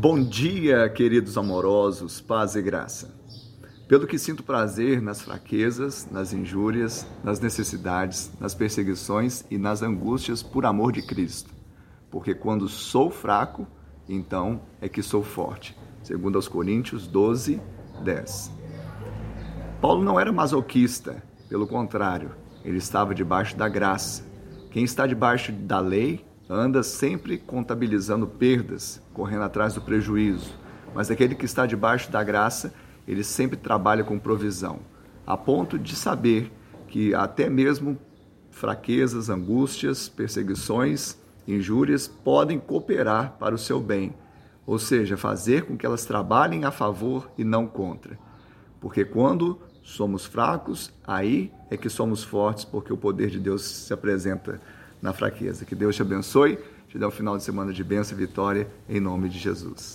Bom dia, queridos amorosos, paz e graça. Pelo que sinto prazer nas fraquezas, nas injúrias, nas necessidades, nas perseguições e nas angústias por amor de Cristo. Porque quando sou fraco, então é que sou forte. Segundo aos Coríntios 12, 10. Paulo não era masoquista, pelo contrário, ele estava debaixo da graça. Quem está debaixo da lei anda sempre contabilizando perdas, correndo atrás do prejuízo. Mas aquele que está debaixo da graça, ele sempre trabalha com provisão, a ponto de saber que até mesmo fraquezas, angústias, perseguições, injúrias podem cooperar para o seu bem, ou seja, fazer com que elas trabalhem a favor e não contra. Porque quando somos fracos, aí é que somos fortes, porque o poder de Deus se apresenta na fraqueza. Que Deus te abençoe, te dê um final de semana de bênção e vitória, em nome de Jesus.